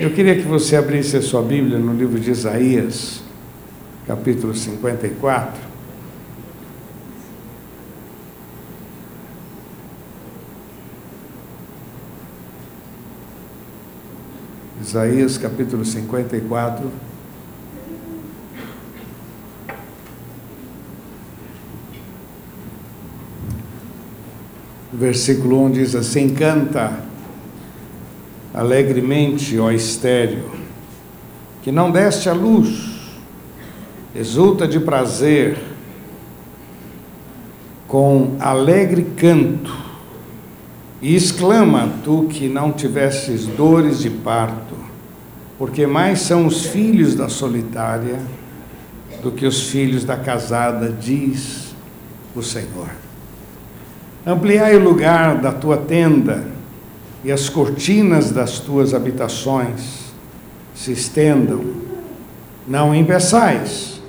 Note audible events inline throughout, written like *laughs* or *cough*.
Eu queria que você abrisse a sua Bíblia no livro de Isaías, capítulo 54. Isaías capítulo 54. Versículo 1 diz assim: Canta alegremente, ó estéreo, que não deste a luz, exulta de prazer, com alegre canto, e exclama, tu que não tivesses dores de parto, porque mais são os filhos da solitária do que os filhos da casada, diz o Senhor. Ampliai o lugar da tua tenda, e as cortinas das tuas habitações se estendam. Não empeçais,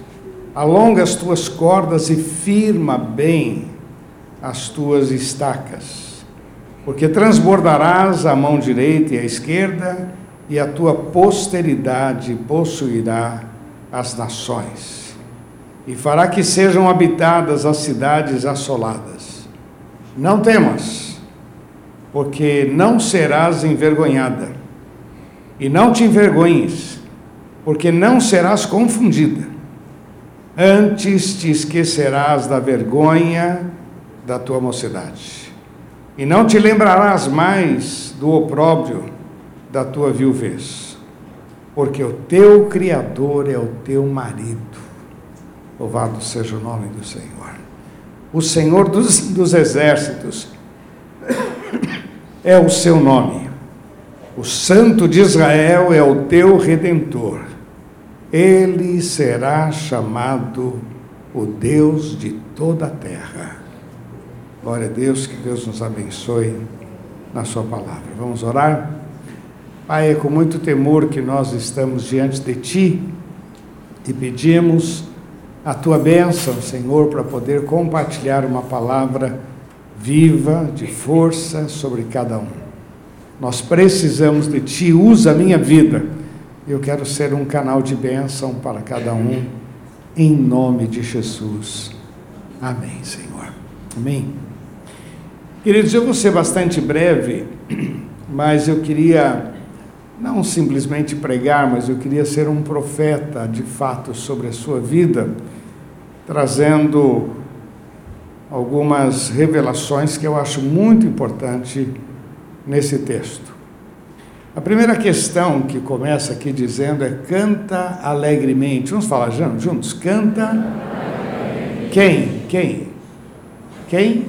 alonga as tuas cordas e firma bem as tuas estacas, porque transbordarás a mão direita e a esquerda, e a tua posteridade possuirá as nações, e fará que sejam habitadas as cidades assoladas. Não temas porque não serás envergonhada. E não te envergonhes, porque não serás confundida. Antes te esquecerás da vergonha da tua mocidade. E não te lembrarás mais do opróbrio da tua viuvez, porque o teu Criador é o teu marido. Louvado seja o nome do Senhor. O Senhor dos, dos exércitos *coughs* é o seu nome. O Santo de Israel é o teu redentor. Ele será chamado o Deus de toda a terra. Glória a Deus, que Deus nos abençoe na Sua palavra. Vamos orar? Pai, é com muito temor que nós estamos diante de Ti e pedimos a Tua bênção, Senhor, para poder compartilhar uma palavra viva, de força sobre cada um. Nós precisamos de Ti, usa a minha vida. Eu quero ser um canal de bênção para cada um, em nome de Jesus. Amém, Senhor. Amém. Queridos, eu vou ser bastante breve, *clears throat* mas eu queria não simplesmente pregar, mas eu queria ser um profeta de fato sobre a sua vida, trazendo algumas revelações que eu acho muito importante nesse texto. A primeira questão que começa aqui dizendo é canta alegremente. Vamos falar juntos? Canta. Quem? Quem? Quem?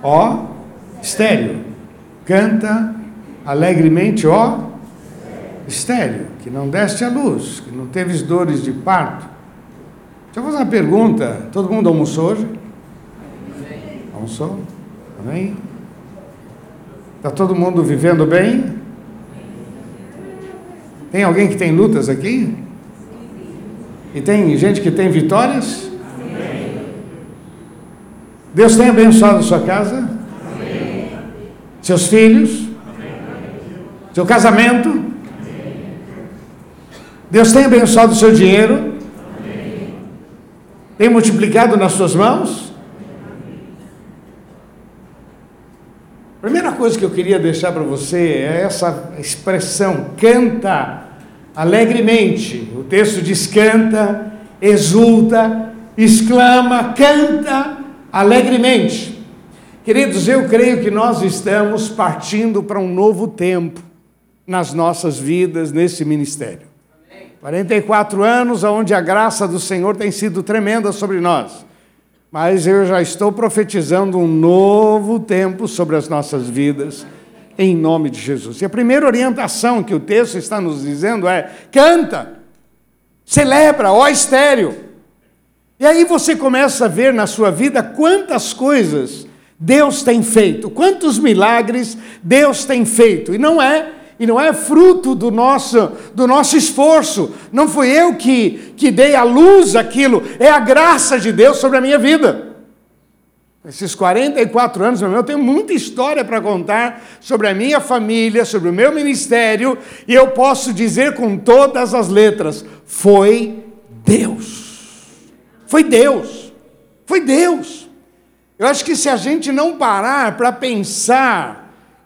Ó, estéreo. Canta alegremente, ó, estéreo, que não deste a luz, que não teve dores de parto. Deixa eu fazer uma pergunta. Todo mundo almoçou hoje? Almoçou? Amém? Está todo mundo vivendo bem? Tem alguém que tem lutas aqui? E tem gente que tem vitórias? Deus tem abençoado a sua casa? Seus filhos? Seu casamento? Deus tem abençoado o seu dinheiro? Tem multiplicado nas suas mãos? Primeira coisa que eu queria deixar para você é essa expressão, canta alegremente. O texto diz canta, exulta, exclama, canta alegremente. Queridos, eu creio que nós estamos partindo para um novo tempo nas nossas vidas, nesse ministério. 44 anos onde a graça do Senhor tem sido tremenda sobre nós mas eu já estou profetizando um novo tempo sobre as nossas vidas, em nome de Jesus. E a primeira orientação que o texto está nos dizendo é: canta, celebra, ó estéreo. E aí você começa a ver na sua vida quantas coisas Deus tem feito, quantos milagres Deus tem feito. E não é e não é fruto do nosso, do nosso esforço. Não fui eu que, que dei à luz aquilo, é a graça de Deus sobre a minha vida. Esses 44 anos, meu irmão, eu tenho muita história para contar sobre a minha família, sobre o meu ministério, e eu posso dizer com todas as letras: foi Deus. Foi Deus. Foi Deus. Eu acho que se a gente não parar para pensar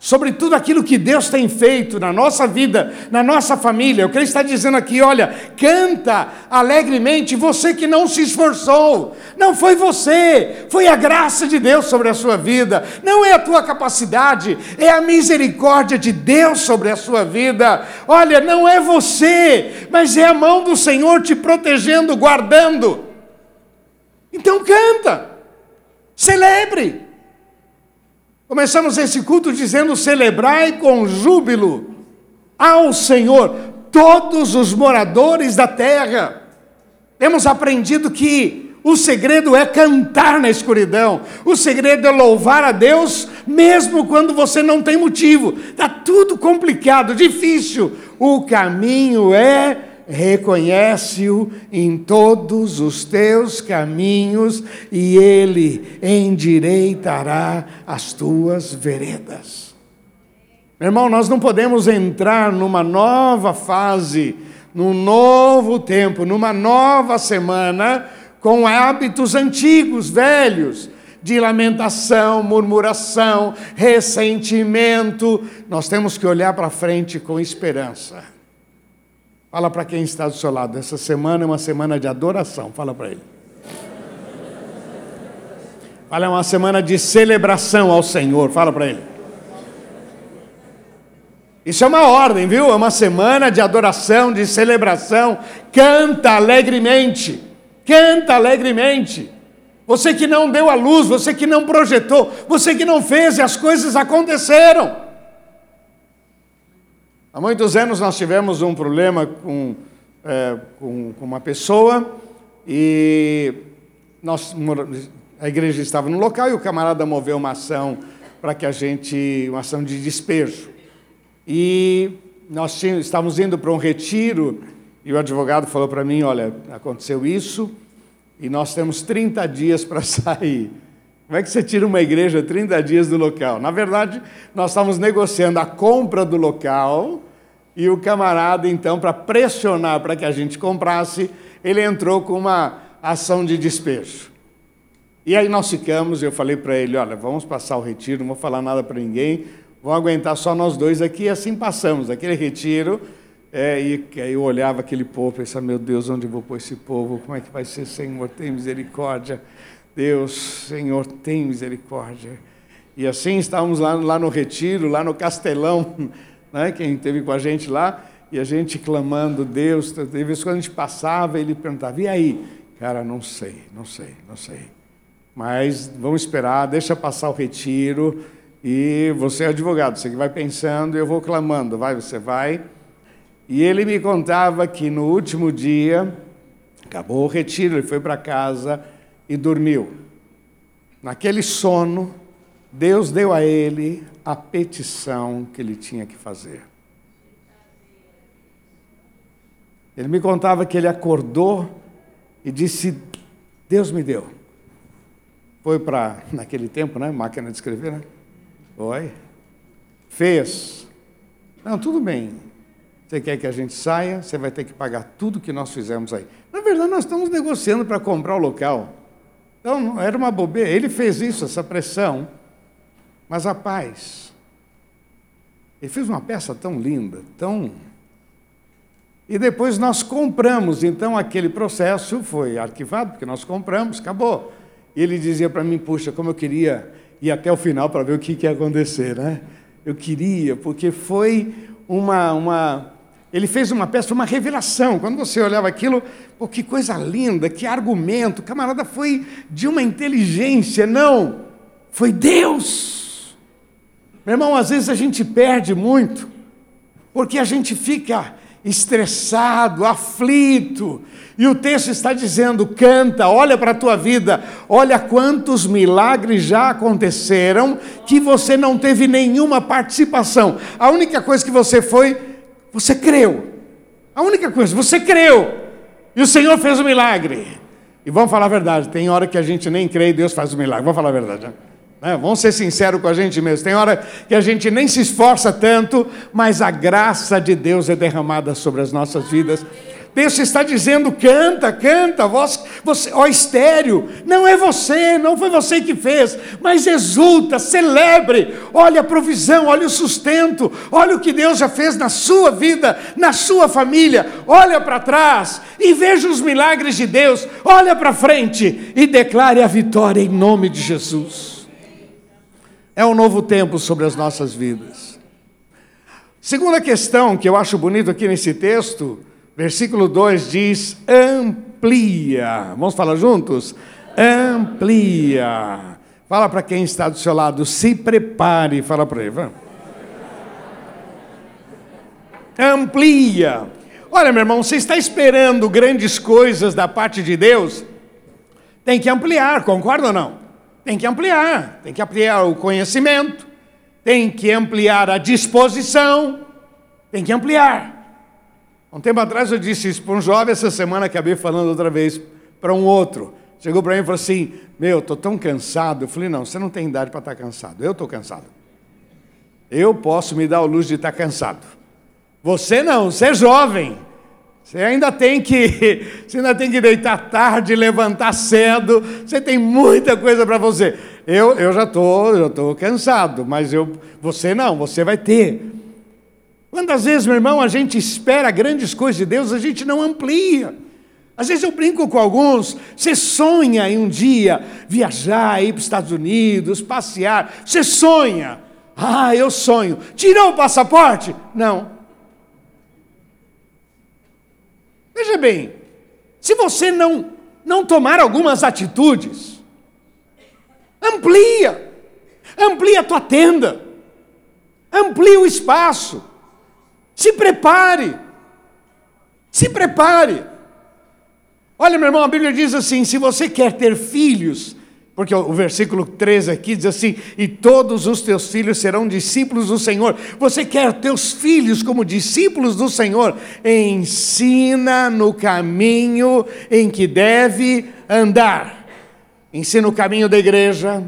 sobre tudo aquilo que Deus tem feito na nossa vida, na nossa família. O que ele está dizendo aqui, olha, canta alegremente você que não se esforçou. Não foi você, foi a graça de Deus sobre a sua vida. Não é a tua capacidade, é a misericórdia de Deus sobre a sua vida. Olha, não é você, mas é a mão do Senhor te protegendo, guardando. Então canta. Celebre. Começamos esse culto dizendo: celebrai com júbilo ao Senhor todos os moradores da terra. Temos aprendido que o segredo é cantar na escuridão, o segredo é louvar a Deus, mesmo quando você não tem motivo, está tudo complicado, difícil. O caminho é reconhece-o em todos os teus caminhos e ele endireitará as tuas veredas. Meu irmão, nós não podemos entrar numa nova fase, num novo tempo, numa nova semana com hábitos antigos, velhos, de lamentação, murmuração, ressentimento. Nós temos que olhar para frente com esperança. Fala para quem está do seu lado. Essa semana é uma semana de adoração. Fala para ele. Fala, é uma semana de celebração ao Senhor. Fala para ele. Isso é uma ordem, viu? É uma semana de adoração, de celebração. Canta alegremente. Canta alegremente. Você que não deu a luz, você que não projetou, você que não fez e as coisas aconteceram. Há muitos anos nós tivemos um problema com, é, com, com, uma pessoa e nós, a igreja estava no local e o camarada moveu uma ação para que a gente, uma ação de despejo. E nós tínhamos, estávamos indo para um retiro e o advogado falou para mim, olha, aconteceu isso e nós temos 30 dias para *laughs* sair. Como é que você tira uma igreja 30 dias do local? Na verdade, nós estávamos negociando a compra do local e o camarada, então, para pressionar para que a gente comprasse, ele entrou com uma ação de despejo. E aí nós ficamos, eu falei para ele, olha, vamos passar o retiro, não vou falar nada para ninguém, vamos aguentar só nós dois aqui, e assim passamos aquele retiro, é, e aí eu olhava aquele povo, pensava, meu Deus, onde vou pôr esse povo? Como é que vai ser, Senhor? Tem misericórdia. Deus, Senhor, tem misericórdia. E assim estávamos lá, lá no retiro, lá no castelão, né, quem esteve com a gente lá, e a gente clamando, Deus, de vez quando a gente passava, ele perguntava, e aí? Cara, não sei, não sei, não sei. Mas vamos esperar, deixa passar o retiro, e você é advogado, você que vai pensando, eu vou clamando, vai, você vai. E ele me contava que no último dia, acabou o retiro, ele foi para casa e dormiu. Naquele sono, Deus deu a ele a petição que ele tinha que fazer. Ele me contava que ele acordou e disse: Deus me deu. Foi para, naquele tempo, né? Máquina de escrever, né? Foi. Fez. Não, tudo bem. Você quer que a gente saia? Você vai ter que pagar tudo que nós fizemos aí. Na verdade, nós estamos negociando para comprar o local. Então, era uma bobeira. Ele fez isso, essa pressão. Mas a paz. Ele fez uma peça tão linda, tão. E depois nós compramos, então aquele processo foi arquivado, porque nós compramos, acabou. E ele dizia para mim: puxa, como eu queria ir até o final para ver o que, que ia acontecer, né? Eu queria, porque foi uma, uma. Ele fez uma peça, uma revelação. Quando você olhava aquilo, pô, que coisa linda, que argumento. O camarada foi de uma inteligência, não, foi Deus. Meu irmão, às vezes a gente perde muito, porque a gente fica estressado, aflito, e o texto está dizendo: canta, olha para a tua vida, olha quantos milagres já aconteceram que você não teve nenhuma participação. A única coisa que você foi, você creu. A única coisa, você creu. E o Senhor fez o milagre. E vamos falar a verdade, tem hora que a gente nem crê e Deus faz o milagre. Vamos falar a verdade. Né? Vamos ser sinceros com a gente mesmo. Tem hora que a gente nem se esforça tanto, mas a graça de Deus é derramada sobre as nossas vidas. Deus está dizendo: canta, canta, voz, você, ó estéreo, não é você, não foi você que fez, mas exulta, celebre, olha a provisão, olha o sustento, olha o que Deus já fez na sua vida, na sua família, olha para trás e veja os milagres de Deus, olha para frente e declare a vitória em nome de Jesus. É um novo tempo sobre as nossas vidas. Segunda questão que eu acho bonito aqui nesse texto Versículo 2 diz: amplia. Vamos falar juntos? Amplia. Fala para quem está do seu lado, se prepare. Fala para ele. Vamos. Amplia. Olha, meu irmão, você está esperando grandes coisas da parte de Deus? Tem que ampliar, concorda ou não? Tem que ampliar. Tem que ampliar o conhecimento, tem que ampliar a disposição, tem que ampliar. Um tempo atrás eu disse isso para um jovem, essa semana acabei falando outra vez para um outro. Chegou para mim e falou assim: Meu, estou tão cansado. Eu falei: Não, você não tem idade para estar tá cansado. Eu estou cansado. Eu posso me dar o luxo de estar tá cansado. Você não, você é jovem. Você ainda tem que, *laughs* você ainda tem que deitar tarde, levantar cedo. Você tem muita coisa para você. Eu, eu já estou, eu estou cansado, mas eu, você não, você vai ter. Quantas vezes, meu irmão, a gente espera grandes coisas de Deus, a gente não amplia. Às vezes eu brinco com alguns, você sonha em um dia viajar, ir para os Estados Unidos, passear, você sonha. Ah, eu sonho. Tirou o passaporte? Não. Veja bem, se você não, não tomar algumas atitudes, amplia, amplia a tua tenda, amplia o espaço. Se prepare. Se prepare. Olha, meu irmão, a Bíblia diz assim: se você quer ter filhos, porque o versículo 13 aqui diz assim: e todos os teus filhos serão discípulos do Senhor. Você quer teus filhos como discípulos do Senhor? Ensina no caminho em que deve andar. Ensina o caminho da igreja,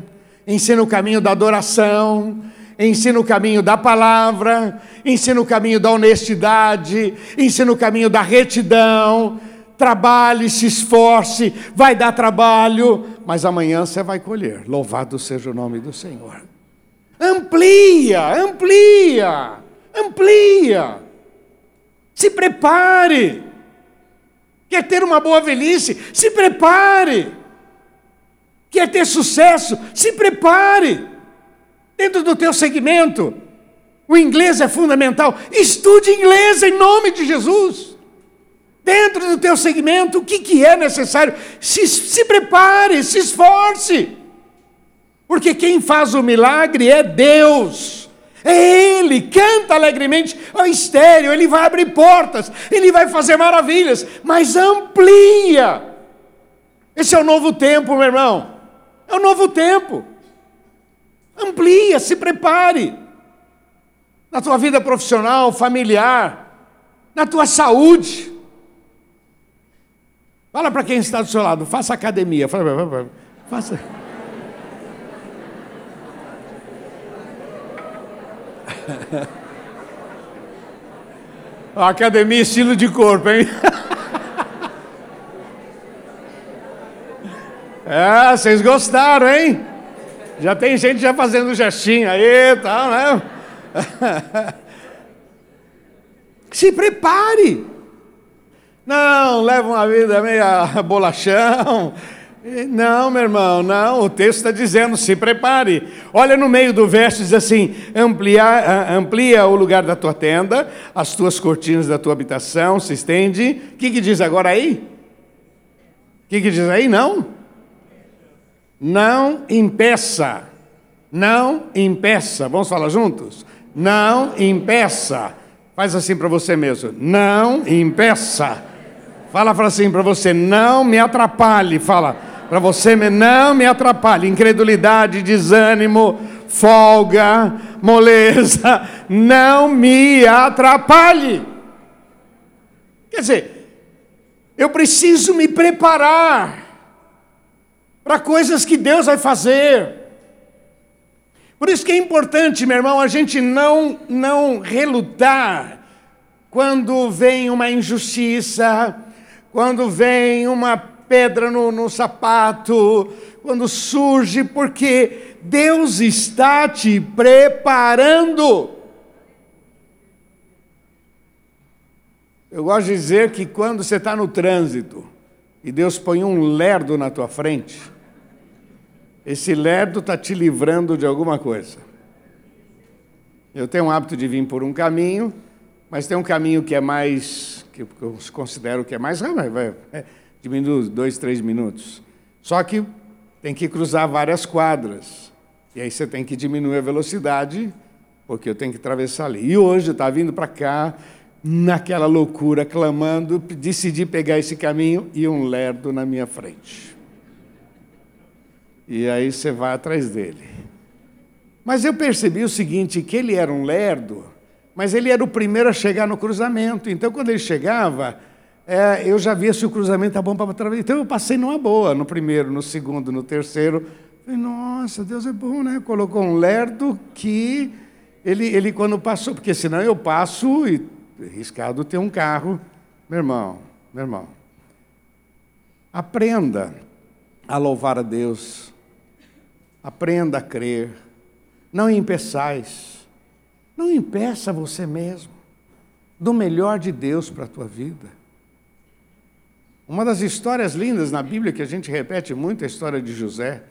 ensina o caminho da adoração, ensina o caminho da palavra, ensina o caminho da honestidade, ensina o caminho da retidão. Trabalhe, se esforce, vai dar trabalho, mas amanhã você vai colher. Louvado seja o nome do Senhor. Amplia, amplia, amplia. Se prepare. Quer ter uma boa velhice? Se prepare. Quer ter sucesso? Se prepare. Dentro do teu segmento, o inglês é fundamental. Estude inglês em nome de Jesus. Dentro do teu segmento, o que, que é necessário? Se, se prepare, se esforce. Porque quem faz o milagre é Deus. É Ele, canta alegremente ao estéreo, Ele vai abrir portas, Ele vai fazer maravilhas, mas amplia. Esse é o novo tempo, meu irmão. É o novo tempo. Amplia, se prepare. Na tua vida profissional, familiar, na tua saúde. Fala para quem está do seu lado, faça academia. Fala, faça. *laughs* academia estilo de corpo, hein? *laughs* É, vocês gostaram, hein? Já tem gente já fazendo gestinho aí e tal, né? *laughs* Se prepare. Não, leva uma vida meia bolachão. Não, meu irmão, não. O texto está dizendo: se prepare. Olha no meio do verso, diz assim: amplia, amplia o lugar da tua tenda, as tuas cortinas da tua habitação se estende. O que, que diz agora aí? O que, que diz aí? Não? Não impeça. Não impeça. Vamos falar juntos? Não impeça. Faz assim para você mesmo. Não impeça. Fala para assim para você. Não me atrapalhe. Fala para você. Não me atrapalhe. Incredulidade, desânimo, folga, moleza. *laughs* Não me atrapalhe. Quer dizer, eu preciso me preparar para coisas que Deus vai fazer. Por isso que é importante, meu irmão, a gente não, não relutar quando vem uma injustiça, quando vem uma pedra no, no sapato, quando surge, porque Deus está te preparando. Eu gosto de dizer que quando você está no trânsito e Deus põe um lerdo na tua frente, esse lerdo está te livrando de alguma coisa. Eu tenho o hábito de vir por um caminho, mas tem um caminho que é mais, que eu considero que é mais rápido, vai, é, diminui dois, três minutos. Só que tem que cruzar várias quadras. E aí você tem que diminuir a velocidade, porque eu tenho que atravessar ali. E hoje estava vindo para cá, naquela loucura, clamando, decidi pegar esse caminho e um lerdo na minha frente. E aí você vai atrás dele. Mas eu percebi o seguinte, que ele era um lerdo, mas ele era o primeiro a chegar no cruzamento. Então, quando ele chegava, é, eu já via se o cruzamento está bom para atravessar. Então, eu passei numa boa, no primeiro, no segundo, no terceiro. Falei, nossa, Deus é bom, né? Colocou um lerdo que ele, ele quando passou, porque senão eu passo e riscado ter um carro. Meu irmão, meu irmão, aprenda a louvar a Deus, aprenda a crer, não impeçais, não impeça você mesmo do melhor de Deus para a tua vida. Uma das histórias lindas na Bíblia que a gente repete muito é a história de José,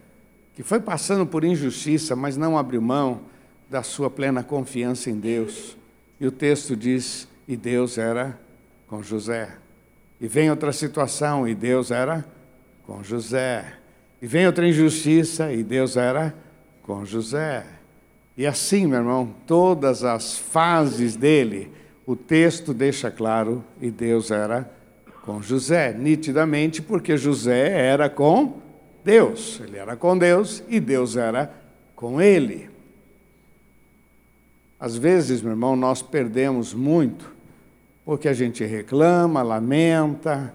que foi passando por injustiça, mas não abriu mão da sua plena confiança em Deus. E o texto diz: e Deus era com José. E vem outra situação, e Deus era com José. E vem outra injustiça, e Deus era com José. E assim, meu irmão, todas as fases dele, o texto deixa claro, e Deus era com José, nitidamente, porque José era com Deus. Ele era com Deus e Deus era com ele. Às vezes, meu irmão, nós perdemos muito porque a gente reclama, lamenta.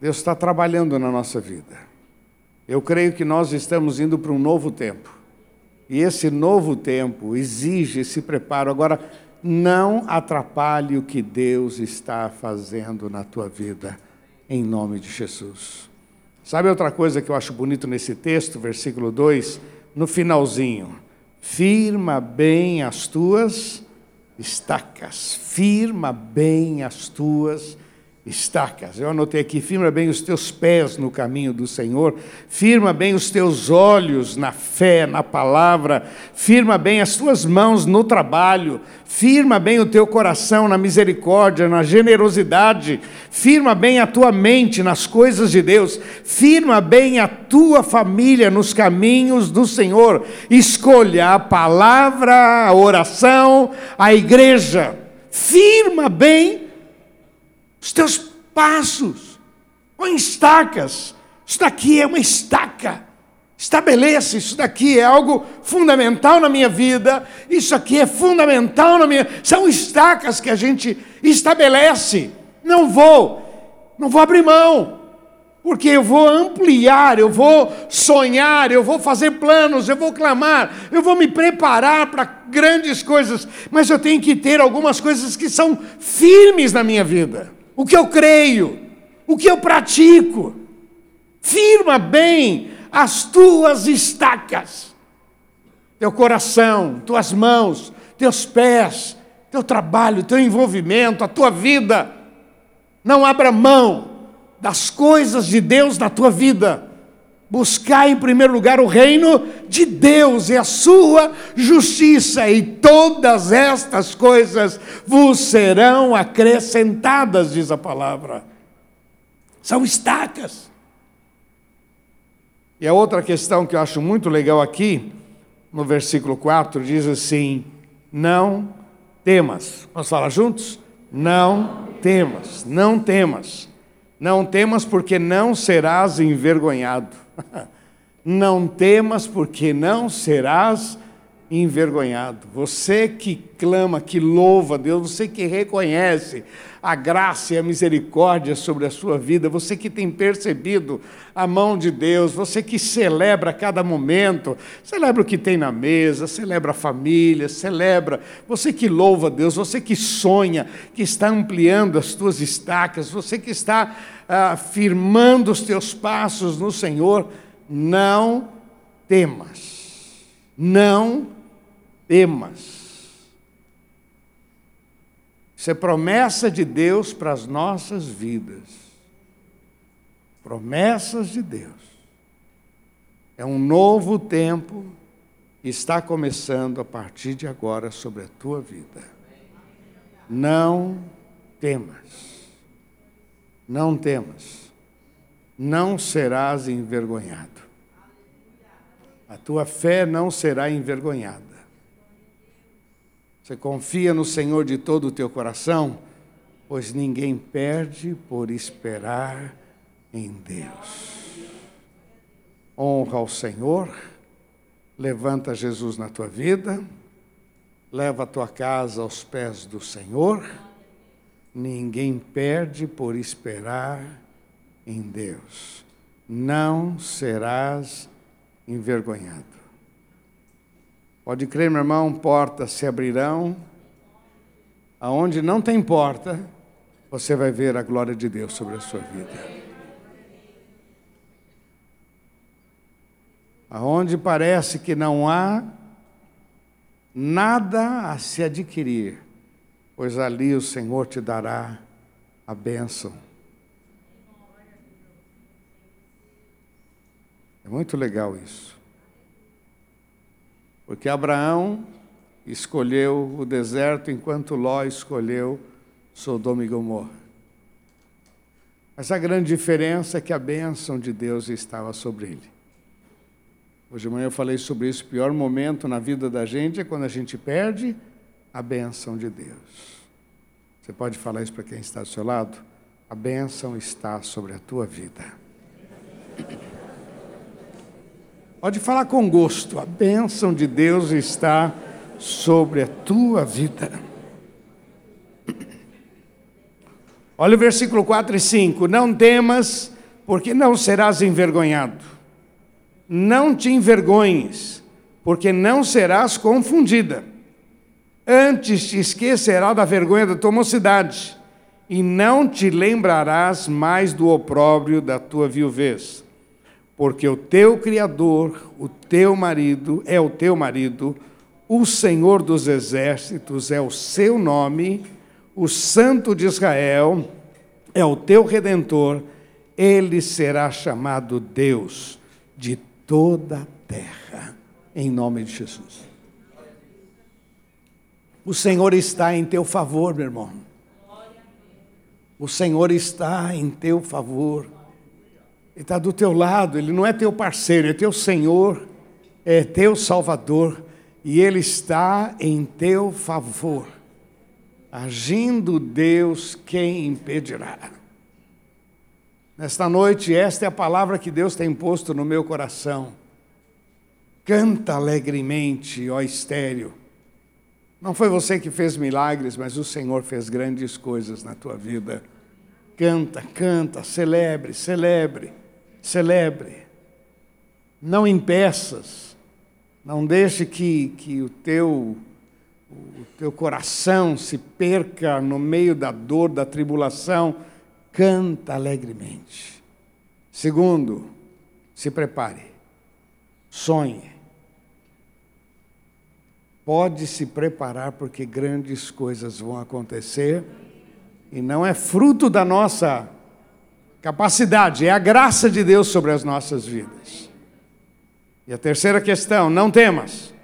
Deus está trabalhando na nossa vida. Eu creio que nós estamos indo para um novo tempo. E esse novo tempo exige esse preparo. Agora, não atrapalhe o que Deus está fazendo na tua vida, em nome de Jesus. Sabe outra coisa que eu acho bonito nesse texto, versículo 2? No finalzinho. Firma bem as tuas estacas, firma bem as tuas estacas. Eu anotei aqui: firma bem os teus pés no caminho do Senhor, firma bem os teus olhos na fé, na palavra, firma bem as tuas mãos no trabalho, firma bem o teu coração na misericórdia, na generosidade, firma bem a tua mente nas coisas de Deus, firma bem a tua família nos caminhos do Senhor. Escolha a palavra, a oração, a igreja. Firma bem os teus passos. Põe estacas. Isso daqui é uma estaca. Estabeleça, isso daqui é algo fundamental na minha vida, isso aqui é fundamental na minha. São estacas que a gente estabelece. Não vou, não vou abrir mão, porque eu vou ampliar, eu vou sonhar, eu vou fazer planos, eu vou clamar, eu vou me preparar para grandes coisas, mas eu tenho que ter algumas coisas que são firmes na minha vida o que eu creio, o que eu pratico. Firma bem as tuas estacas, teu coração, tuas mãos, teus pés, teu trabalho, teu envolvimento, a tua vida. Não abra mão das coisas de Deus na tua vida. Buscar em primeiro lugar o reino de Deus e a sua justiça, e todas estas coisas vos serão acrescentadas, diz a palavra. São estacas. E a outra questão que eu acho muito legal aqui, no versículo 4, diz assim: Não temas. Vamos falar juntos? Não temas, não temas. Não temas, porque não serás envergonhado. Não temas, porque não serás envergonhado. Você que clama, que louva a Deus, você que reconhece a graça e a misericórdia sobre a sua vida, você que tem percebido a mão de Deus, você que celebra cada momento, celebra o que tem na mesa, celebra a família, celebra, você que louva a Deus, você que sonha, que está ampliando as tuas estacas, você que está ah, firmando os teus passos no Senhor, não temas, não temas. Isso é promessa de Deus para as nossas vidas. Promessas de Deus. É um novo tempo que está começando a partir de agora sobre a tua vida. Não temas. Não temas. Não serás envergonhado. A tua fé não será envergonhada. Você confia no Senhor de todo o teu coração, pois ninguém perde por esperar em Deus. Honra ao Senhor, levanta Jesus na tua vida, leva a tua casa aos pés do Senhor. Ninguém perde por esperar em Deus. Não serás envergonhado. Pode crer, meu irmão, portas se abrirão. Aonde não tem porta, você vai ver a glória de Deus sobre a sua vida. Aonde parece que não há nada a se adquirir, pois ali o Senhor te dará a bênção. É muito legal isso. Porque Abraão escolheu o deserto enquanto Ló escolheu Sodoma e Gomorra. Mas a grande diferença é que a bênção de Deus estava sobre ele. Hoje de manhã eu falei sobre isso. O pior momento na vida da gente é quando a gente perde a bênção de Deus. Você pode falar isso para quem está do seu lado? A bênção está sobre a tua vida. *laughs* Pode falar com gosto, a bênção de Deus está sobre a tua vida. *clears throat* Olha o versículo 4 e 5: Não temas, porque não serás envergonhado. Não te envergonhes, porque não serás confundida. Antes te esquecerá da vergonha da tua mocidade, e não te lembrarás mais do opróbrio da tua viuvez porque o teu Criador, o teu marido, é o teu marido, o Senhor dos exércitos é o seu nome, o Santo de Israel é o teu redentor, ele será chamado Deus de toda a terra, em nome de Jesus. O Senhor está em teu favor, meu irmão. O Senhor está em teu favor. Ele está do teu lado, ele não é teu parceiro, é teu Senhor, é teu Salvador, e ele está em teu favor. Agindo Deus, quem impedirá? Nesta noite, esta é a palavra que Deus tem posto no meu coração. Canta alegremente, ó estéreo. Não foi você que fez milagres, mas o Senhor fez grandes coisas na tua vida. Canta, canta, celebre, celebre celebre. Não impeças, não deixe que, que o, teu, o teu coração se perca no meio da dor, da tribulação. Canta alegremente. Segundo, se prepare, sonhe. Pode se preparar porque grandes coisas vão acontecer e não é fruto da nossa Capacidade é a graça de Deus sobre as nossas vidas. E a terceira questão, não temas.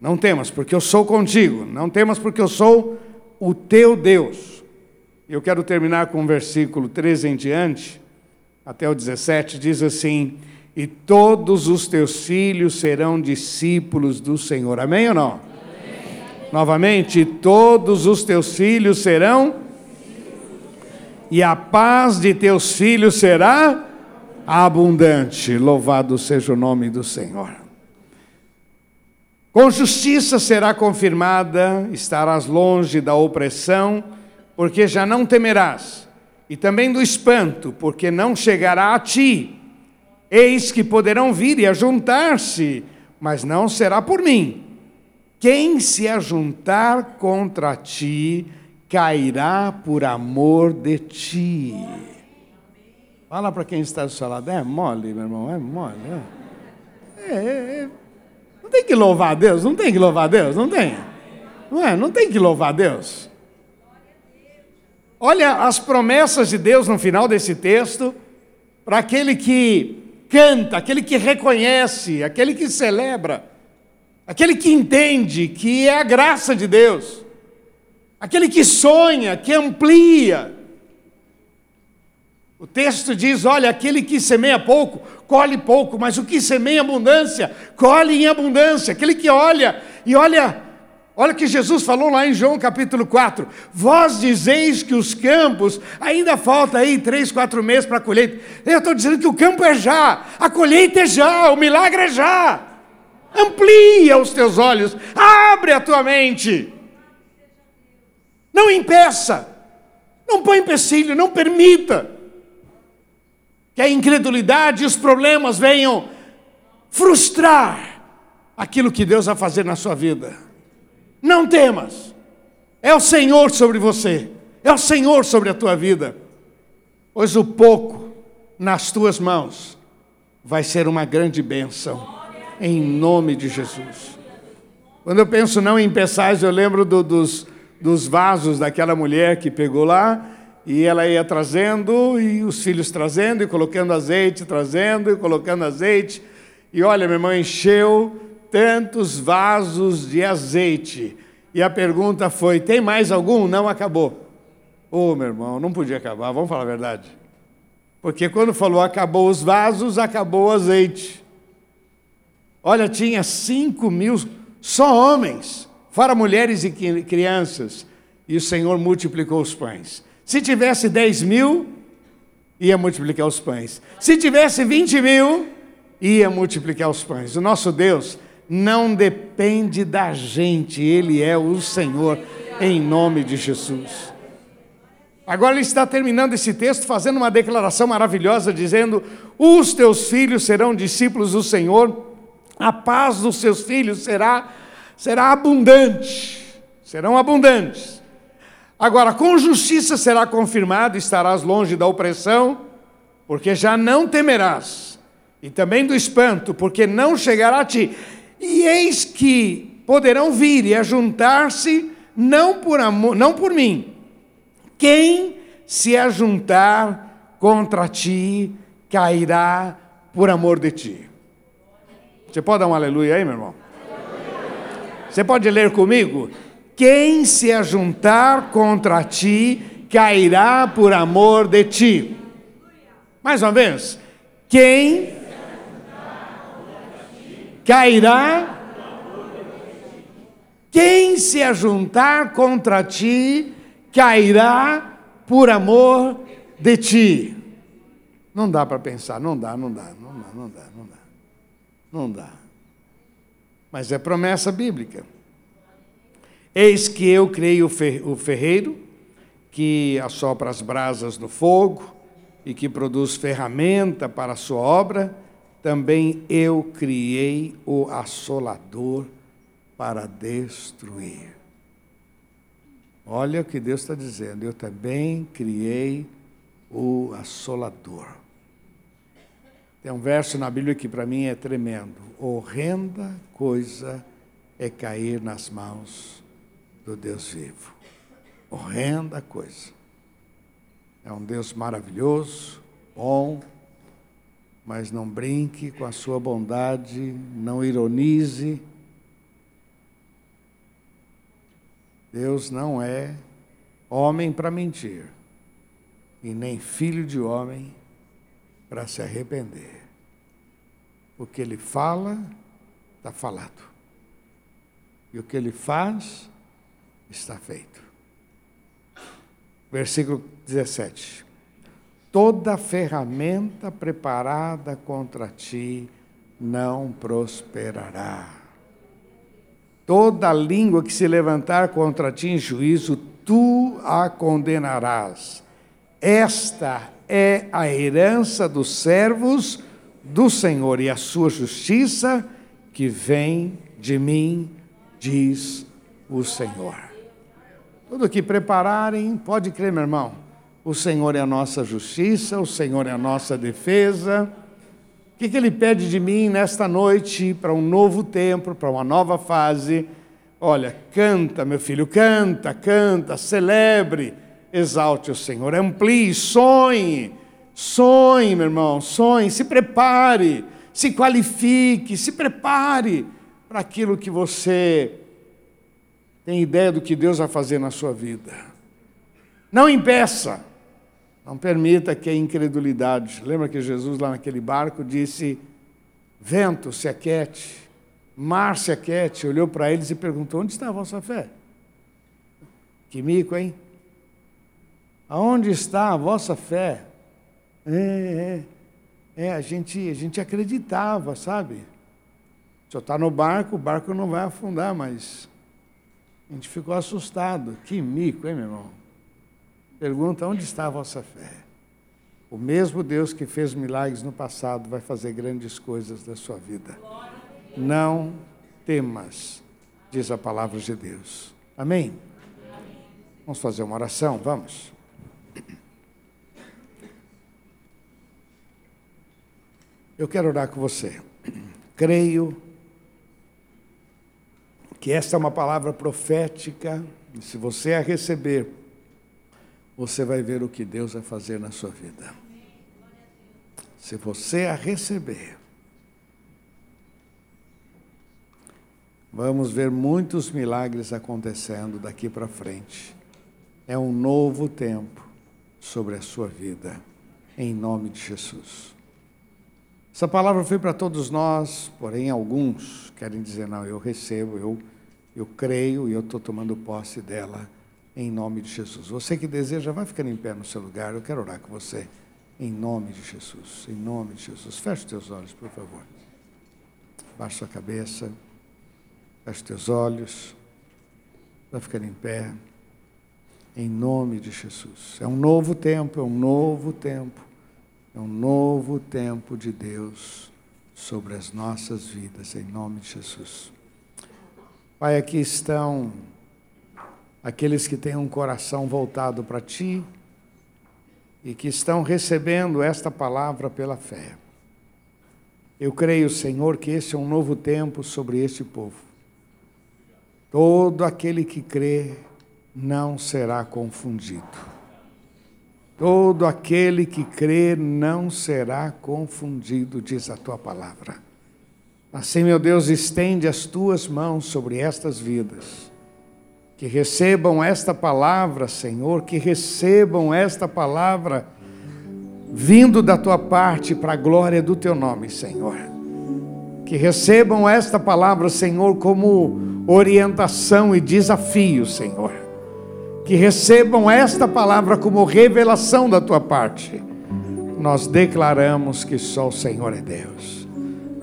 Não temas, porque eu sou contigo. Não temas, porque eu sou o teu Deus. Eu quero terminar com o versículo 13 em diante, até o 17, diz assim: E todos os teus filhos serão discípulos do Senhor. Amém ou não? Amém. Novamente, todos os teus filhos serão e a paz de teus filhos será abundante. Louvado seja o nome do Senhor. Com justiça será confirmada, estarás longe da opressão, porque já não temerás, e também do espanto, porque não chegará a ti. Eis que poderão vir e ajuntar-se, mas não será por mim. Quem se ajuntar contra ti, cairá por amor de ti. Fala para quem está do seu lado, é mole, meu irmão, é mole. É, é, é. Não tem que louvar a Deus, não tem que louvar a Deus, não tem. Não é, não tem que louvar a Deus. Olha as promessas de Deus no final desse texto, para aquele que canta, aquele que reconhece, aquele que celebra, aquele que entende que é a graça de Deus, aquele que sonha, que amplia, o texto diz: olha, aquele que semeia pouco, colhe pouco, mas o que semeia em abundância, colhe em abundância. Aquele que olha e olha, olha que Jesus falou lá em João capítulo 4: Vós dizeis que os campos, ainda falta aí três, quatro meses para a colheita. Eu estou dizendo que o campo é já, a colheita é já, o milagre é já. Amplia os teus olhos, abre a tua mente. Não impeça, não põe empecilho, não permita que a incredulidade e os problemas venham frustrar aquilo que Deus vai fazer na sua vida. Não temas, é o Senhor sobre você, é o Senhor sobre a tua vida, pois o pouco nas tuas mãos vai ser uma grande bênção, em nome de Jesus. Quando eu penso não em peçais, eu lembro do, dos, dos vasos daquela mulher que pegou lá e ela ia trazendo, e os filhos trazendo, e colocando azeite, trazendo, e colocando azeite. E olha, meu irmão, encheu tantos vasos de azeite. E a pergunta foi: tem mais algum? Não acabou. Ô, oh, meu irmão, não podia acabar, vamos falar a verdade. Porque quando falou acabou os vasos, acabou o azeite. Olha, tinha cinco mil só homens, fora mulheres e crianças. E o Senhor multiplicou os pães. Se tivesse 10 mil, ia multiplicar os pães. Se tivesse 20 mil, ia multiplicar os pães. O nosso Deus não depende da gente, Ele é o Senhor, em nome de Jesus. Agora ele está terminando esse texto fazendo uma declaração maravilhosa, dizendo: Os teus filhos serão discípulos do Senhor, a paz dos seus filhos será, será abundante, serão abundantes. Agora, com justiça será confirmado, estarás longe da opressão, porque já não temerás, e também do espanto, porque não chegará a ti. E eis que poderão vir e ajuntar-se, não por amor, não por mim. Quem se ajuntar contra ti, cairá por amor de ti. Você pode dar um aleluia aí, meu irmão? Você pode ler comigo? Quem se ajuntar contra ti cairá por amor de ti. Mais uma vez. Quem cairá. Quem se ajuntar contra ti cairá por amor de ti. Não dá para pensar, não dá, não dá, não dá, não dá, não dá. Não dá. Mas é promessa bíblica. Eis que eu criei o ferreiro, que assopra as brasas no fogo e que produz ferramenta para a sua obra, também eu criei o assolador para destruir. Olha o que Deus está dizendo, eu também criei o assolador. Tem um verso na Bíblia que para mim é tremendo. Horrenda coisa é cair nas mãos do Deus vivo. Horrenda coisa. É um Deus maravilhoso, bom, mas não brinque com a sua bondade, não ironize. Deus não é homem para mentir, e nem filho de homem para se arrepender. O que ele fala, está falado. E o que ele faz, está feito. Versículo 17: Toda ferramenta preparada contra ti não prosperará. toda língua que se levantar contra ti em juízo, tu a condenarás. Esta é a herança dos servos do Senhor e a sua justiça que vem de mim, diz o Senhor. Tudo que prepararem, pode crer, meu irmão. O Senhor é a nossa justiça, o Senhor é a nossa defesa. O que, Ele pede de mim nesta noite para um novo tempo, para uma nova fase? Olha, canta, meu filho, canta, canta, celebre, exalte o Senhor, amplie, sonhe, sonhe, meu irmão, sonhe, se prepare, se qualifique, se prepare para aquilo que você tem ideia do que Deus vai fazer na sua vida. Não impeça, não permita que a incredulidade. Lembra que Jesus lá naquele barco disse: Vento, se aquete, mar se aquete, olhou para eles e perguntou: Onde está a vossa fé? Que mico, hein? Aonde está a vossa fé? É, é, é a, gente, a gente acreditava, sabe? Eu está no barco, o barco não vai afundar, mas a gente ficou assustado. Que mico, hein, meu irmão? Pergunta: onde está a vossa fé? O mesmo Deus que fez milagres no passado vai fazer grandes coisas da sua vida. Não temas, diz a palavra de Deus. Amém? Vamos fazer uma oração? Vamos. Eu quero orar com você. Creio que esta é uma palavra profética, e se você a receber, você vai ver o que Deus vai fazer na sua vida. Se você a receber, vamos ver muitos milagres acontecendo daqui para frente. É um novo tempo sobre a sua vida, em nome de Jesus. Essa palavra foi para todos nós, porém alguns querem dizer: não, eu recebo, eu, eu creio e eu estou tomando posse dela em nome de Jesus. Você que deseja, vai ficando em pé no seu lugar, eu quero orar com você em nome de Jesus, em nome de Jesus. Feche teus olhos, por favor. Baixe sua cabeça, feche teus olhos, vai ficando em pé, em nome de Jesus. É um novo tempo, é um novo tempo é um novo tempo de Deus sobre as nossas vidas, em nome de Jesus. Pai, aqui estão aqueles que têm um coração voltado para Ti e que estão recebendo esta palavra pela fé. Eu creio, Senhor, que esse é um novo tempo sobre este povo. Todo aquele que crê não será confundido. Todo aquele que crê não será confundido, diz a tua palavra. Assim, meu Deus, estende as tuas mãos sobre estas vidas. Que recebam esta palavra, Senhor, que recebam esta palavra vindo da tua parte para a glória do teu nome, Senhor. Que recebam esta palavra, Senhor, como orientação e desafio, Senhor que recebam esta palavra como revelação da tua parte. Nós declaramos que só o Senhor é Deus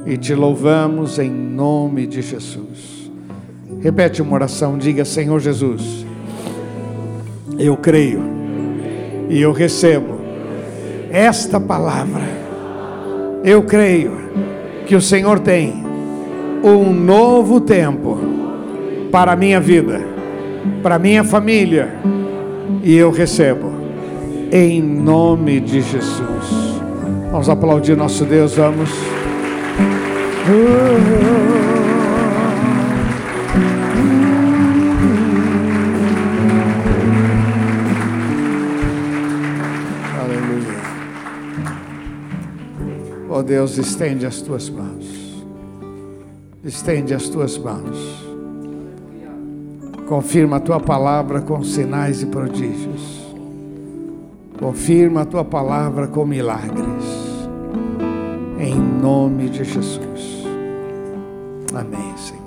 e te louvamos em nome de Jesus. Repete uma oração, diga: Senhor Jesus, eu creio e eu recebo esta palavra. Eu creio que o Senhor tem um novo tempo para a minha vida para minha família e eu recebo em nome de Jesus. Vamos aplaudir nosso Deus, vamos. Aleluia. Deus, estende as tuas mãos. Estende as tuas mãos. Confirma a tua palavra com sinais e prodígios. Confirma a tua palavra com milagres. Em nome de Jesus. Amém, Senhor.